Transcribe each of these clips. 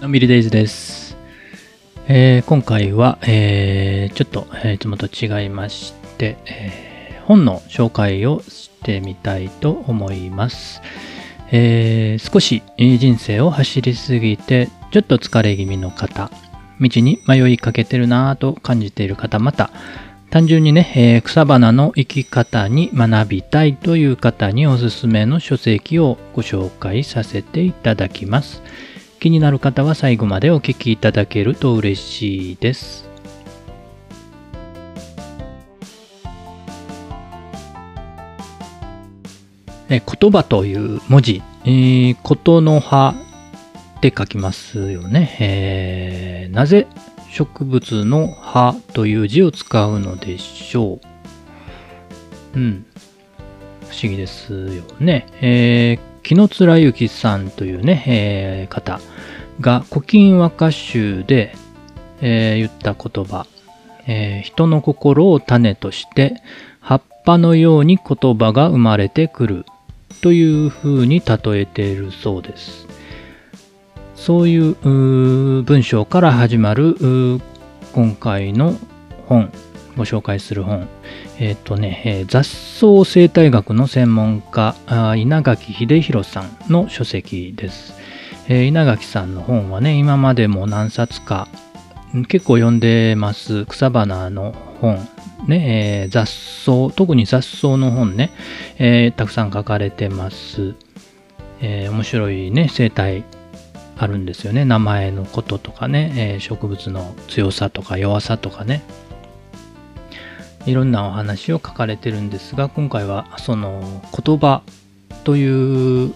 のんびりデイズです。えー今回は、えーちょっと、えーいつもと違いまして、えー本の紹介をしてみたいと思います。えー少し人生を走りすぎて、ちょっと疲れ気味の方、道に迷いかけてるなぁと感じている方、また、単純にね、えー草花の生き方に学びたいという方におすすめの書籍をご紹介させていただきます。気になる方は最後までお聞きいただけると嬉しいです。え言葉という文字、えーことの葉って書きますよね。えーなぜ植物の葉という字を使うのでしょう。うん。不思議ですよね。えー、木野貫之さんというね、えー方が古今和歌集で、えー言った言葉、えー人の心を種として葉っぱのように言葉が生まれてくるというふうに例えているそうです。そういう文章から始まる今回の本、ご紹介する本。えっ、とね、えー雑草生態学の専門家、稲垣秀弘さんの書籍です。えー稲垣さんの本はね、今までも何冊か結構読んでます草花の本、ね、えー雑草、特に雑草の本ね、えーたくさん書かれてます。えー面白いね、生態あるんですよね。名前のこととかね、え植物の強さとか弱さとかね。いろんなお話を書かれてるんですが、今回はその言葉という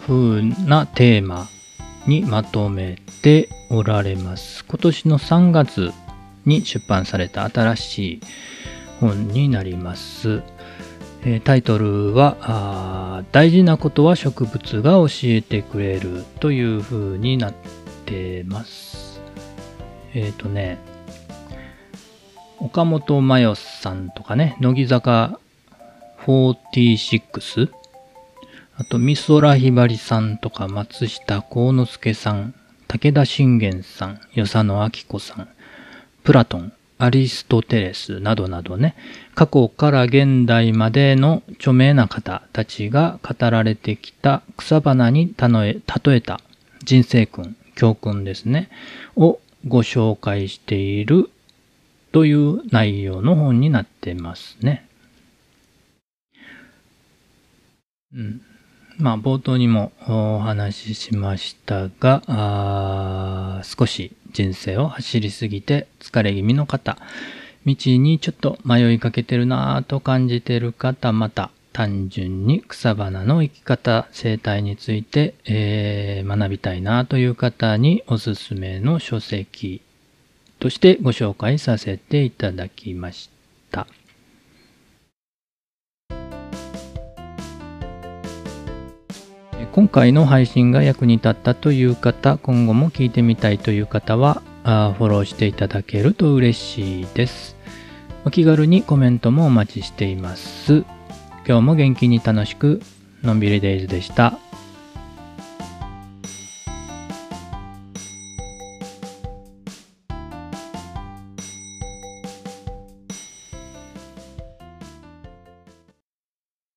風なテーマにまとめておられます。今年の3月に出版された新しい本になります。タイトルは大事なことは植物が教えてくれるという風になってます。えっ、とね、岡本真代さんとかね、乃木坂46あと、美空ひばりさんとか、松下幸之助さん、武田信玄さん、与謝野明子さん、プラトン、アリストテレスなどなどね、過去から現代までの著名な方たちが語られてきた草花に例え例えた人生訓、教訓ですね、をご紹介しているという内容の本になってますね。うん。まあ、冒頭にもお話ししましたが、あ少し人生を走りすぎて疲れ気味の方、道にちょっと迷いかけてるなぁと感じてる方、また単純に草花の生き方、生態について、えー学びたいなという方におすすめの書籍としてご紹介させていただきました。今回の配信が役に立ったという方、今後も聞いてみたいという方は、あフォローしていただけると嬉しいです。お気軽にコメントもお待ちしています。今日も元気に楽しく、のんびりデイズでした。